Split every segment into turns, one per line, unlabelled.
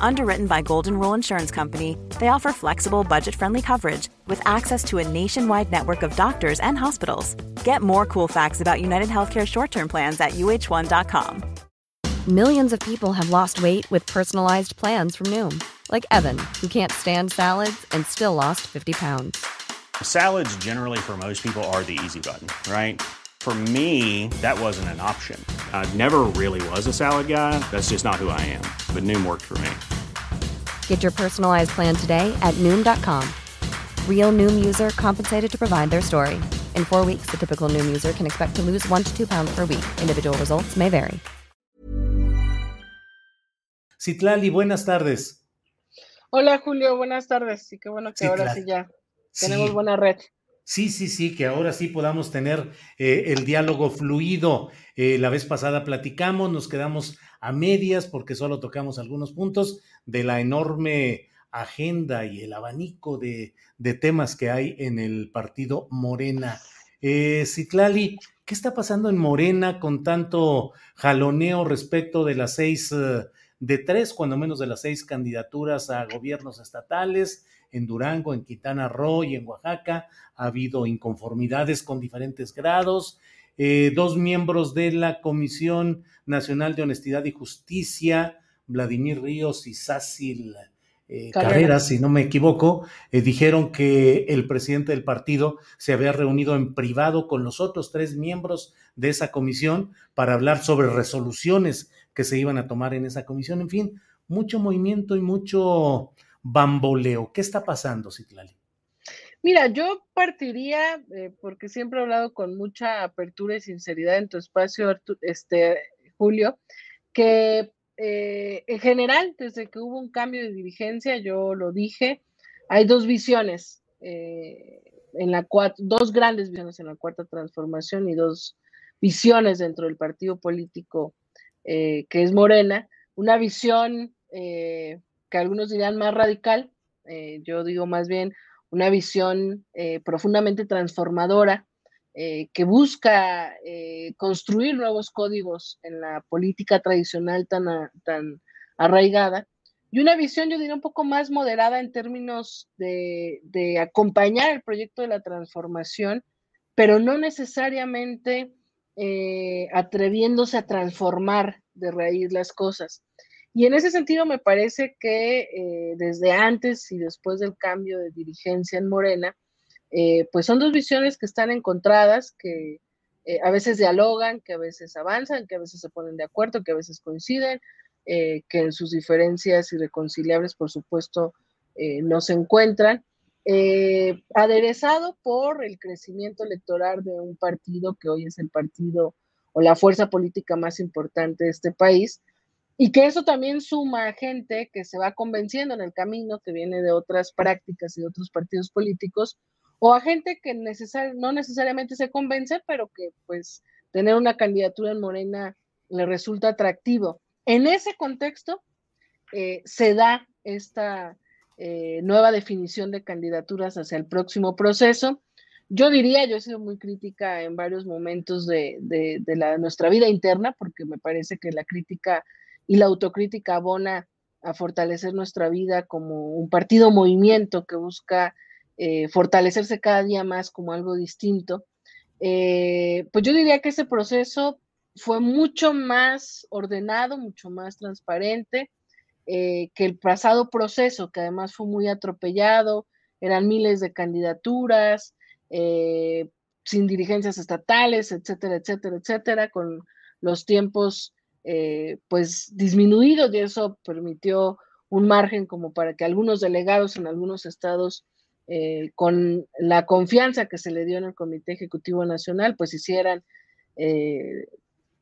Underwritten by Golden Rule Insurance Company, they offer flexible, budget friendly coverage with access to a nationwide network of doctors and hospitals. Get more cool facts about United Healthcare short term plans at uh1.com.
Millions of people have lost weight with personalized plans from Noom, like Evan, who can't stand salads and still lost 50 pounds.
Salads, generally, for most people, are the easy button, right? For me, that wasn't an option. I never really was a salad guy. That's just not who I am. But Noom worked for me.
Get your personalized plan today at Noom.com. Real Noom user compensated to provide their story. In four weeks, the typical Noom user can expect to lose one to two pounds per week. Individual results may vary.
Citlali, buenas tardes.
Hola Julio, buenas tardes. Y qué bueno que ahora sí ya tenemos buena red.
Sí, sí, sí, que ahora sí podamos tener eh, el diálogo fluido. Eh, la vez pasada platicamos, nos quedamos a medias porque solo tocamos algunos puntos de la enorme agenda y el abanico de, temas que hay en el partido Morena. Eh, Citlali, ¿qué está pasando en Morena con tanto jaloneo respecto de las seis, eh, de tres, cuando menos de las seis candidaturas a gobiernos estatales? En Durango, en Quintana Roo y en Oaxaca. Ha habido inconformidades con diferentes grados. Eh, dos miembros de la Comisión Nacional de Honestidad y Justicia, Vladimir Ríos y Sácil eh, Carreras, si no me equivoco, eh, dijeron que el presidente del partido se había reunido en privado con los otros tres miembros de esa comisión para hablar sobre resoluciones que se iban a tomar en esa comisión. En fin, mucho movimiento y mucho bamboleo. ¿Qué está pasando, Citlali?
Mira, yo partiría, eh, porque siempre he hablado con mucha apertura y sinceridad en tu espacio, este, Julio, que eh, en general, desde que hubo un cambio de dirigencia, yo lo dije, hay dos visiones, eh, en la dos grandes visiones en la cuarta transformación y dos visiones dentro del partido político que es Morena. Una visión que algunos dirían más radical, eh, yo digo más bien una visión eh, profundamente transformadora eh, que busca construir nuevos códigos en la política tradicional tan, tan arraigada, y una visión, yo diría, un poco más moderada en términos de, de acompañar el proyecto de la transformación, pero no necesariamente atreviéndose a transformar de raíz las cosas. Y en ese sentido me parece que eh, desde antes y después del cambio de dirigencia en Morena, eh, pues son dos visiones que están encontradas, que eh, a veces dialogan, que a veces avanzan, que a veces se ponen de acuerdo, que a veces coinciden, que en sus diferencias irreconciliables, por supuesto, no se encuentran. aderezado por el crecimiento electoral de un partido que hoy es el partido o la fuerza política más importante de este país, y que eso también suma a gente que se va convenciendo en el camino, que viene de otras prácticas y de otros partidos políticos, o a gente que no necesariamente se convence, pero que pues tener una candidatura en Morena le resulta atractivo. En ese contexto eh, se da esta eh, nueva definición de candidaturas hacia el próximo proceso. Yo diría, yo he sido muy crítica en varios momentos de, de nuestra vida interna, porque me parece que la crítica y la autocrítica abona a fortalecer nuestra vida como un partido movimiento que busca eh, fortalecerse cada día más como algo distinto, eh, pues yo diría que ese proceso fue mucho más ordenado, mucho más transparente eh, que el pasado proceso, que además fue muy atropellado, eran miles de candidaturas, sin dirigencias estatales, etcétera, etcétera, etcétera, con los tiempos eh, pues disminuido y eso permitió un margen como para que algunos delegados en algunos estados, eh, con la confianza que se le dio en el Comité Ejecutivo Nacional, pues hicieran eh,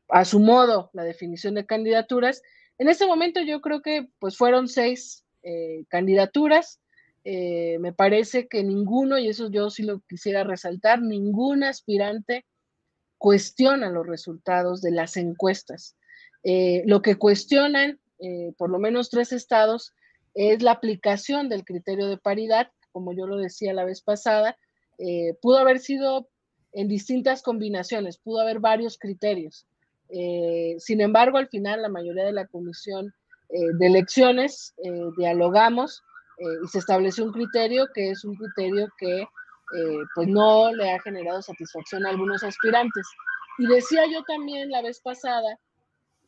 a su modo la definición de candidaturas. En este momento yo creo que pues fueron seis candidaturas. me parece que ninguno, y eso yo sí lo quisiera resaltar, ningún aspirante cuestiona los resultados de las encuestas. Lo que cuestionan, por lo menos tres estados, es la aplicación del criterio de paridad, como yo lo decía la vez pasada, eh, pudo haber sido en distintas combinaciones, pudo haber varios criterios. Eh, sin embargo, al final la mayoría de la comisión eh, de elecciones dialogamos y se estableció un criterio que es un criterio que pues no le ha generado satisfacción a algunos aspirantes. Y decía yo también la vez pasada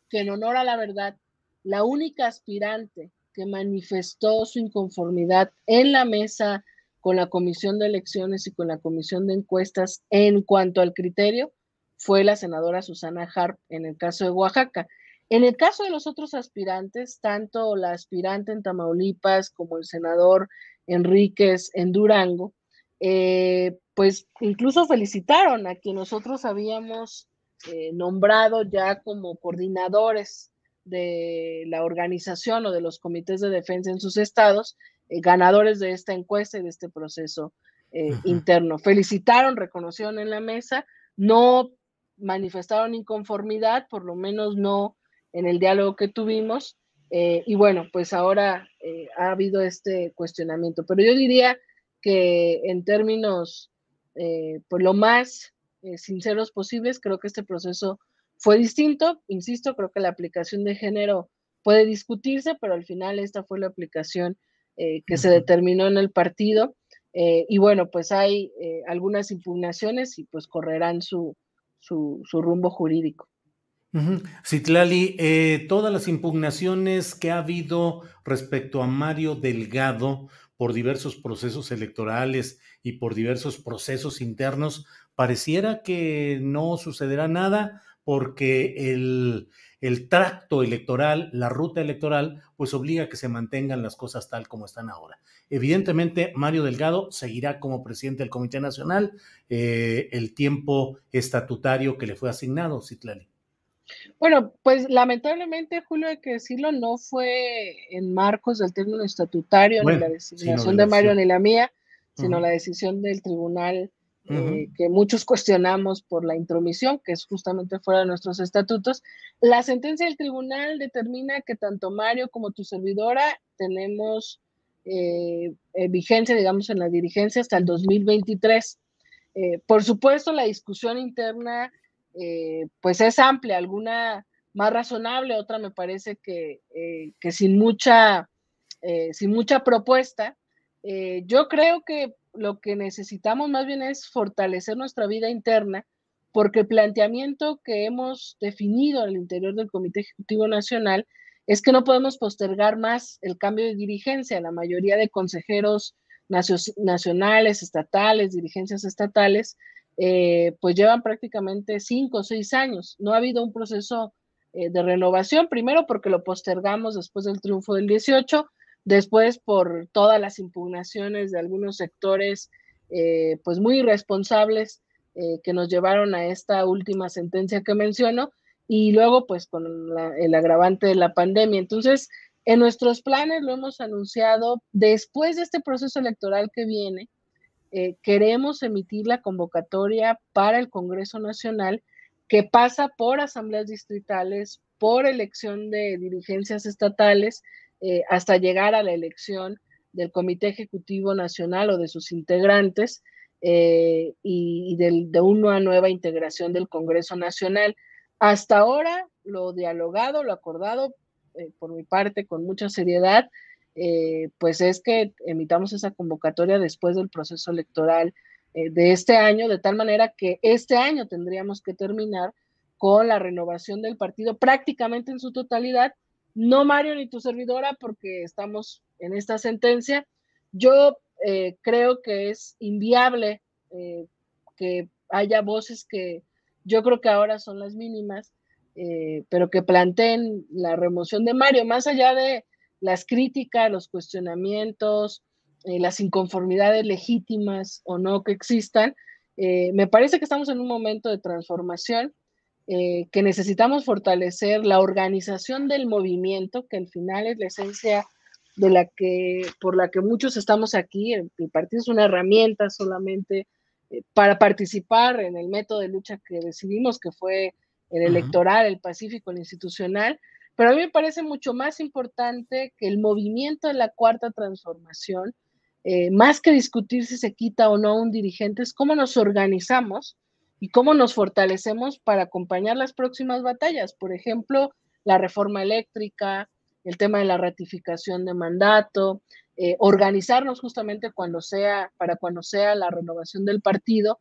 que en honor a la verdad, la única aspirante que manifestó su inconformidad en la mesa con la Comisión de Elecciones y con la Comisión de Encuestas en cuanto al criterio fue la senadora Susana Harp en el caso de Oaxaca. En el caso de los otros aspirantes, tanto la aspirante en Tamaulipas como el senador Enríquez en Durango, eh, pues incluso felicitaron a quien nosotros habíamos eh, nombrado ya como coordinadores de la organización o de los comités de defensa en sus estados, eh, ganadores de esta encuesta y de este proceso eh, interno. Felicitaron, reconocieron en la mesa, no manifestaron inconformidad, por lo menos no en el diálogo que tuvimos, y bueno, pues ahora ha habido este cuestionamiento. Pero yo diría que en términos, pues lo más sinceros posibles, creo que este proceso fue distinto, insisto, creo que la aplicación de género puede discutirse, pero al final esta fue la aplicación eh, que se determinó en el partido. Eh, y bueno, pues hay eh, algunas impugnaciones y pues correrán su, su, rumbo jurídico.
Citlali, todas las impugnaciones que ha habido respecto a Mario Delgado por diversos procesos electorales y por diversos procesos internos, pareciera que no sucederá nada porque el, tracto electoral, la ruta electoral, pues obliga a que se mantengan las cosas tal como están ahora. Evidentemente, Mario Delgado seguirá como presidente del Comité Nacional eh, el tiempo estatutario que le fue asignado, Citlali.
Bueno, pues lamentablemente, Julio, hay que decirlo, no fue en marcos del término estatutario ni la designación de Mario ni la mía, sino la decisión del Tribunal eh, que muchos cuestionamos por la intromisión, que es justamente fuera de nuestros estatutos. La sentencia del tribunal determina que tanto Mario como tu servidora tenemos eh, eh, vigencia, digamos, en la dirigencia hasta el 2023. por supuesto, la discusión interna, pues es amplia, alguna más razonable, otra me parece que, que sin, mucha, sin mucha propuesta. yo creo que lo que necesitamos más bien es fortalecer nuestra vida interna, porque el planteamiento que hemos definido al interior del Comité Ejecutivo Nacional es que no podemos postergar más el cambio de dirigencia. La mayoría de consejeros nacionales, estatales, dirigencias estatales, eh, pues llevan prácticamente cinco o seis años. No ha habido un proceso eh, de renovación, primero porque lo postergamos después del triunfo del 18 Después, por todas las impugnaciones de algunos sectores, eh, pues muy irresponsables eh, que nos llevaron a esta última sentencia que menciono, y luego, pues con el agravante de la pandemia. Entonces, en nuestros planes lo hemos anunciado, después de este proceso electoral que viene, eh, queremos emitir la convocatoria para el Congreso Nacional que pasa por asambleas distritales, por elección de dirigencias estatales eh, hasta llegar a la elección del Comité Ejecutivo Nacional o de sus integrantes eh, y, de una nueva integración del Congreso Nacional. Hasta ahora, lo dialogado, lo acordado, por mi parte, con mucha seriedad, pues es que emitamos esa convocatoria después del proceso electoral de este año, de tal manera que este año tendríamos que terminar con la renovación del partido prácticamente en su totalidad no Mario ni tu servidora, porque estamos en esta sentencia. Yo eh, creo que es inviable eh, que haya voces que yo creo que ahora son las mínimas, eh, pero que planteen la remoción de Mario, más allá de las críticas, los cuestionamientos, las inconformidades legítimas o no que existan. me parece que estamos en un momento de transformación eh, que necesitamos fortalecer la organización del movimiento, que al final es la esencia de la que, por la que muchos estamos aquí. El, partido es una herramienta solamente eh, para participar en el método de lucha que decidimos, que fue el electoral, el pacífico, el institucional. Pero a mí me parece mucho más importante que el movimiento de la cuarta transformación, eh, más que discutir si se quita o no un dirigente, es cómo nos organizamos y cómo nos fortalecemos para acompañar las próximas batallas. Por ejemplo, la reforma eléctrica, el tema de la ratificación de mandato, eh, organizarnos justamente para cuando sea la renovación del partido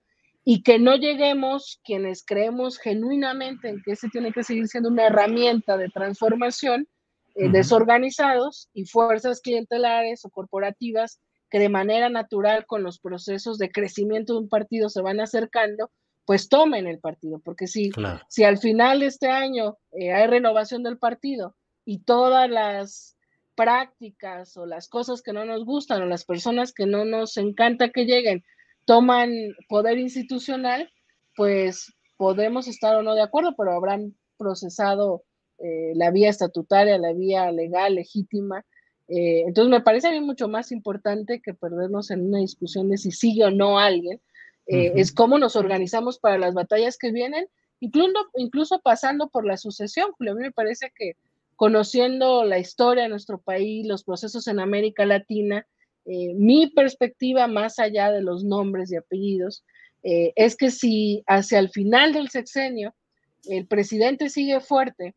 y que no lleguemos quienes creemos genuinamente en que ese tiene que seguir siendo una herramienta de transformación, eh, desorganizados y fuerzas clientelares o corporativas que de manera natural con los procesos de crecimiento de un partido se van acercando, pues tomen el partido, porque si, si al final de este año eh, hay renovación del partido y todas las prácticas o las cosas que no nos gustan o las personas que no nos encanta que lleguen toman poder institucional, pues podemos estar o no de acuerdo, pero habrán procesado eh, la vía estatutaria, la vía legal, legítima. Eh, entonces me parece a mí mucho más importante que perdernos en una discusión de si sigue o no alguien, eh, es cómo nos organizamos para las batallas que vienen, incluso, incluso pasando por la sucesión, Julio. A mí me parece que conociendo la historia de nuestro país, los procesos en América Latina, eh, mi perspectiva más allá de los nombres y apellidos eh, es que si hacia el final del sexenio el presidente sigue fuerte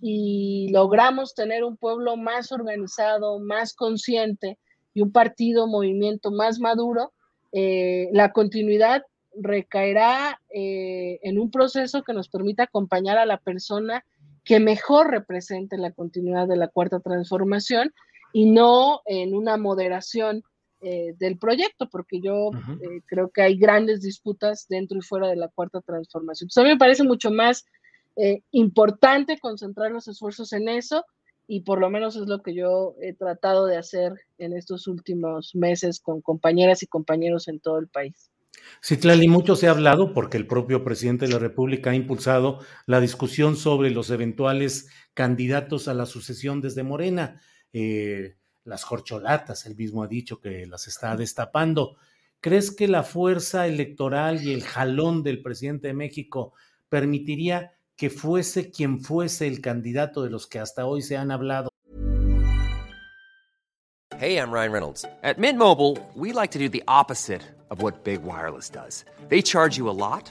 y logramos tener un pueblo más organizado, más consciente y un partido, movimiento más maduro, eh, la continuidad recaerá en un proceso que nos permita acompañar a la persona que mejor represente la continuidad de la cuarta transformación y no en una moderación eh, del proyecto, porque yo eh, creo que hay grandes disputas dentro y fuera de la cuarta transformación. Entonces, a mí me parece mucho más eh, importante concentrar los esfuerzos en eso y por lo menos es lo que yo he tratado de hacer en estos últimos meses con compañeras y compañeros en todo el país.
Citlali, mucho se ha hablado porque el propio presidente de la República ha impulsado la discusión sobre los eventuales candidatos a la sucesión desde Morena. Eh, las corcholatas, él mismo ha dicho que las está destapando. ¿Crees que la fuerza electoral y el jalón del presidente de México permitiría que fuese quien fuese el candidato de los que hasta hoy se han hablado?
Hey, I'm Ryan Reynolds. At Mint Mobile, we like to do the opposite of what Big Wireless does. They charge you a lot,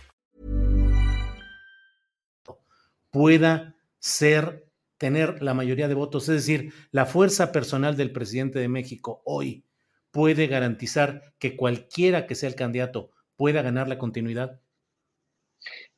Pueda ser, tener la mayoría de votos, es decir, la fuerza personal del presidente de México hoy puede garantizar que cualquiera que sea el candidato pueda ganar la continuidad?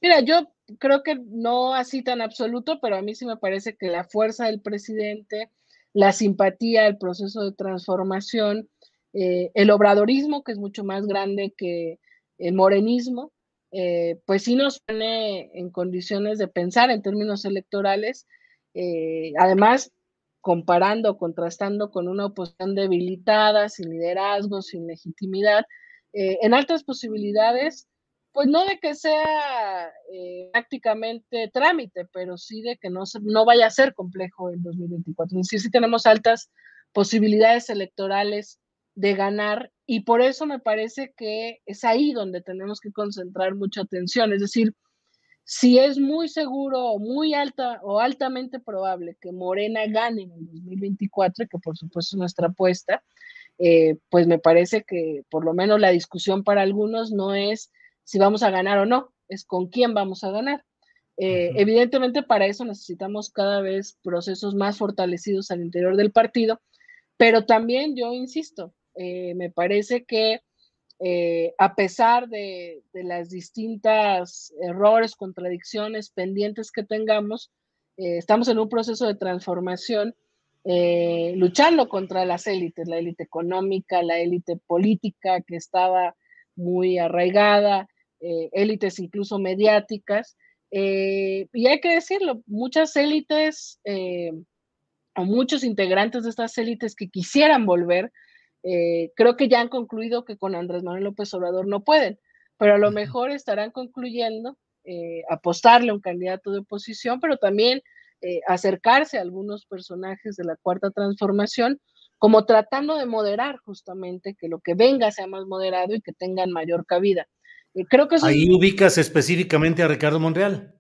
Mira, yo creo que no así tan absoluto, pero a mí sí me parece que la fuerza del presidente, la simpatía, el proceso de transformación, eh, el obradorismo, que es mucho más grande que el morenismo, eh, pues sí nos pone en condiciones de pensar en términos electorales, eh, además comparando, contrastando con una oposición debilitada, sin liderazgo, sin legitimidad, eh, en altas posibilidades, pues no de que sea prácticamente trámite, pero sí de que no, no vaya a ser complejo en 2024. Es tenemos altas posibilidades electorales de ganar y por eso me parece que es ahí donde tenemos que concentrar mucha atención. Es decir, si es muy seguro o muy alta o altamente probable que Morena gane en el 2024, que por supuesto es nuestra apuesta, eh, pues me parece que por lo menos la discusión para algunos no es si vamos a ganar o no, es con quién vamos a ganar. Eh, evidentemente para eso necesitamos cada vez procesos más fortalecidos al interior del partido, pero también yo insisto, eh, me parece que eh, a pesar de, las distintas errores, contradicciones pendientes que tengamos, estamos en un proceso de transformación luchando contra las élites, la élite económica, la élite política que estaba muy arraigada, élites incluso mediáticas, eh, y hay que decirlo, muchas élites eh, o muchos integrantes de estas élites que quisieran volver, eh, creo que ya han concluido que con Andrés Manuel López Obrador no pueden, pero a lo mejor estarán concluyendo apostarle a un candidato de oposición, pero también acercarse a algunos personajes de la cuarta transformación, como tratando de moderar justamente que lo que venga sea más moderado y que tengan mayor cabida. Creo que
ahí ubicas específicamente a Ricardo Monreal.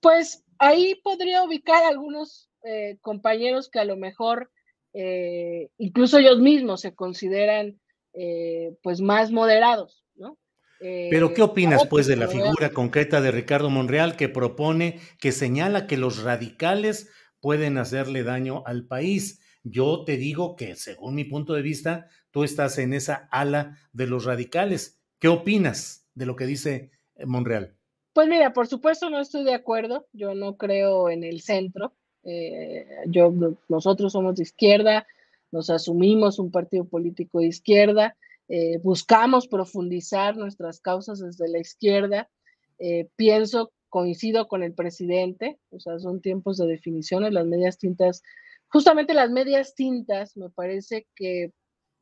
Pues ahí podría ubicar a algunos eh, compañeros que a lo mejor eh, incluso ellos mismos se consideran eh, pues más moderados, ¿no?
Pero ¿qué opinas pues de la figura concreta de Ricardo Monreal que propone, que señala que los radicales pueden hacerle daño al país? Yo te digo que según mi punto de vista, tú estás en esa ala de los radicales. ¿Qué opinas? de lo que dice eh, Monreal?
Pues mira, por supuesto no estoy de acuerdo, yo no creo en el centro, eh, yo, nosotros somos de izquierda, nos asumimos un partido político de izquierda, eh, buscamos profundizar nuestras causas desde la izquierda, pienso, coincido con el presidente, o sea, son tiempos de definiciones, las medias tintas, justamente las medias tintas me parece que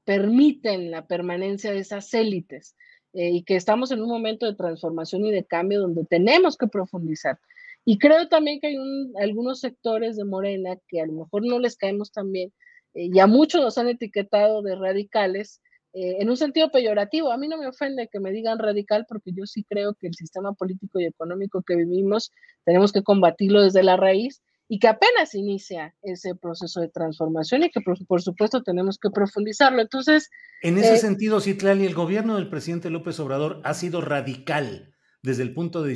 permiten la permanencia de esas élites eh, y que estamos en un momento de transformación y de cambio donde tenemos que profundizar. Y creo también que hay algunos sectores de Morena que a lo mejor no les caemos tan bien eh, y a muchos nos han etiquetado de radicales eh, en un sentido peyorativo. A mí no me ofende que me digan radical porque yo sí creo que el sistema político y económico que vivimos tenemos que combatirlo desde la raíz y que apenas inicia ese proceso de transformación y que por, supuesto tenemos que profundizarlo. Entonces...
En ese eh, sentido, Citlali, el gobierno del presidente López Obrador ha sido radical desde el punto de,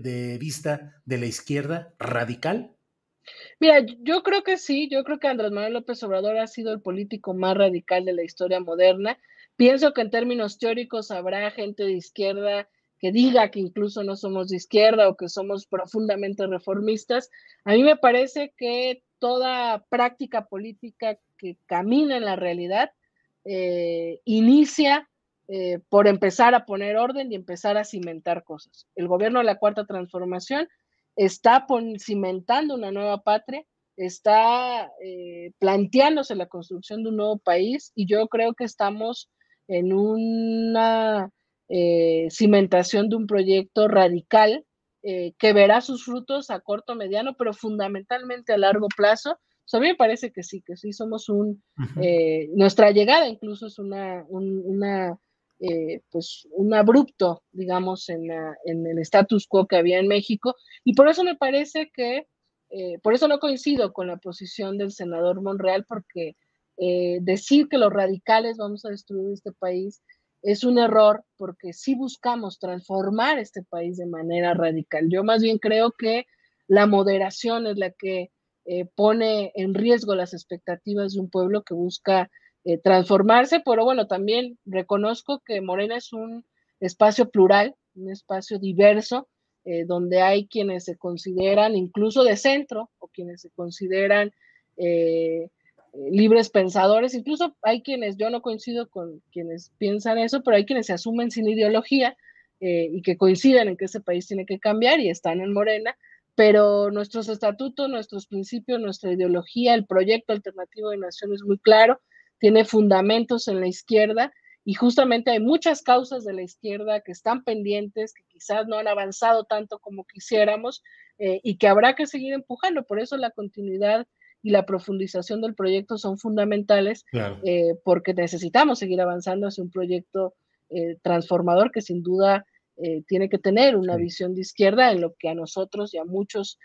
de vista de la izquierda, radical.
Mira, yo creo que sí, yo creo que Andrés Manuel López Obrador ha sido el político más radical de la historia moderna. Pienso que en términos teóricos habrá gente de izquierda que diga que incluso no somos de izquierda o que somos profundamente reformistas. A mí me parece que toda práctica política que camina en la realidad eh, inicia eh, por empezar a poner orden y empezar a cimentar cosas. El gobierno de la Cuarta Transformación está cimentando una nueva patria, está eh, planteándose la construcción de un nuevo país y yo creo que estamos en una eh, cimentación de un proyecto radical eh, que verá sus frutos a corto, mediano, pero fundamentalmente a largo plazo. a mí me parece que sí, que sí somos un, nuestra llegada incluso es una, una pues un abrupto, digamos, en, el status quo que había en México, y por eso me parece que, por eso no coincido con la posición del senador Monreal, porque decir que los radicales vamos a destruir este país es un error porque si buscamos transformar este país de manera radical. Yo más bien creo que la moderación es la que eh, pone en riesgo las expectativas de un pueblo que busca eh, transformarse, pero bueno, también reconozco que Morena es un espacio plural, un espacio diverso, eh, donde hay quienes se consideran incluso de centro o quienes se consideran libres pensadores, incluso hay quienes, yo no coincido con quienes piensan eso, pero hay quienes se asumen sin ideología eh, y que coinciden en que ese país tiene que cambiar y están en Morena, pero nuestros estatutos, nuestros principios, nuestra ideología, el proyecto alternativo de nación es muy claro, tiene fundamentos en la izquierda y justamente hay muchas causas de la izquierda que están pendientes, que quizás no han avanzado tanto como quisiéramos eh, y que habrá que seguir empujando. Por eso la continuidad y la profundización del proyecto son fundamentales eh, porque necesitamos seguir avanzando hacia un proyecto eh, transformador que sin duda tiene que tener una visión de izquierda en lo que a nosotros y a muchos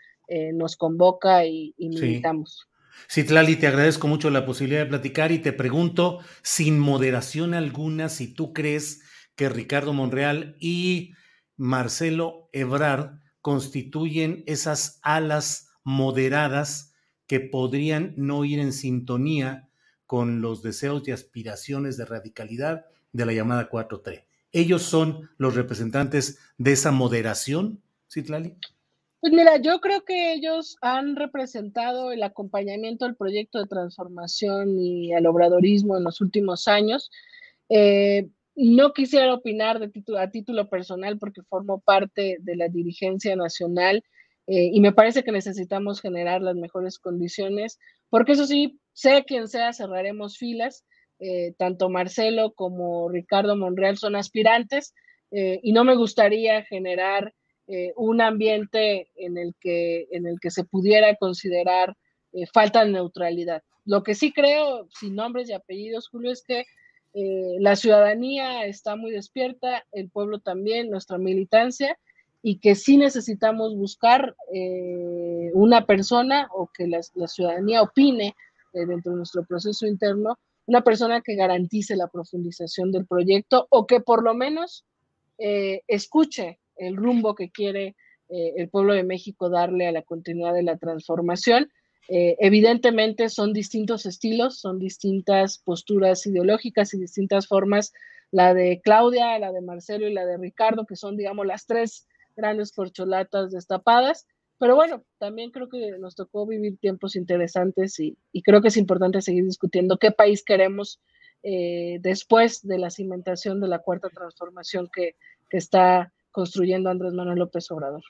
nos convoca y, y militamos.
Sí. Tlali, te agradezco mucho la posibilidad de platicar y te pregunto, sin moderación alguna, si tú crees que Ricardo Monreal y Marcelo Ebrard constituyen esas alas moderadas que podrían no ir en sintonía con los deseos y aspiraciones de radicalidad de la llamada 4-3. ¿Ellos son los representantes de esa moderación, Citlali?
Pues mira, yo creo que ellos han representado el acompañamiento al proyecto de transformación y al obradorismo en los últimos años. Eh, no quisiera opinar de título, a título personal porque formo parte de la dirigencia nacional eh, y me parece que necesitamos generar las mejores condiciones, porque eso sí, sea quien sea, cerraremos filas. Eh, tanto Marcelo como Ricardo Monreal son aspirantes y no me gustaría generar eh, un ambiente en el, que, en el que se pudiera considerar eh, falta de neutralidad. Lo que sí creo, sin nombres y apellidos, Julio, es que eh, la ciudadanía está muy despierta, el pueblo también, nuestra militancia, y que sí necesitamos buscar una persona o que la, la ciudadanía opine dentro de nuestro proceso interno, una persona que garantice la profundización del proyecto o que por lo menos escuche el rumbo que quiere eh, el pueblo de México darle a la continuidad de la transformación. Eh, evidentemente son distintos estilos, son distintas posturas ideológicas y distintas formas, la de Claudia, la de Marcelo y la de Ricardo, que son, digamos, las tres grandes corcholatas destapadas. Pero bueno, también creo que nos tocó vivir tiempos interesantes y, creo que es importante seguir discutiendo qué país queremos eh, después de la cimentación de la cuarta transformación que, que está construyendo Andrés Manuel López Obrador.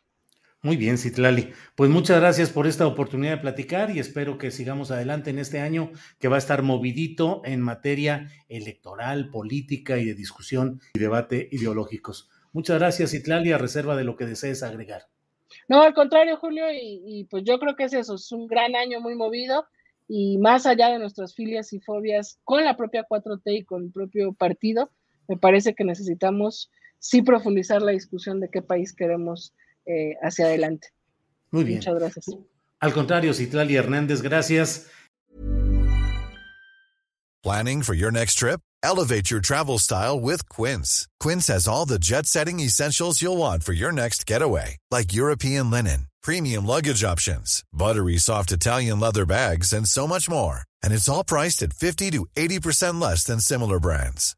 Muy bien, Citlali. Pues muchas gracias por esta oportunidad de platicar y espero que sigamos adelante en este año que va a estar movidito en materia electoral, política y de discusión y debate ideológicos. Muchas gracias, Citlali, a reserva de lo que desees agregar.
No, al contrario, Julio, y, pues yo creo que es eso, es un gran año muy movido y más allá de nuestras filias y fobias con la propia 4T y con el propio partido, me parece que necesitamos sí profundizar la discusión de qué país queremos eh, hacia adelante.
Muy bien.
Muchas gracias.
Al contrario, Citlali Hernández, gracias.
Planning for your next trip? Elevate your travel style with Quince. Quince has all the jet setting essentials you'll want for your next getaway, like European linen, premium luggage options, buttery soft Italian leather bags, and so much more. And it's all priced at 50 to 80% less than similar brands.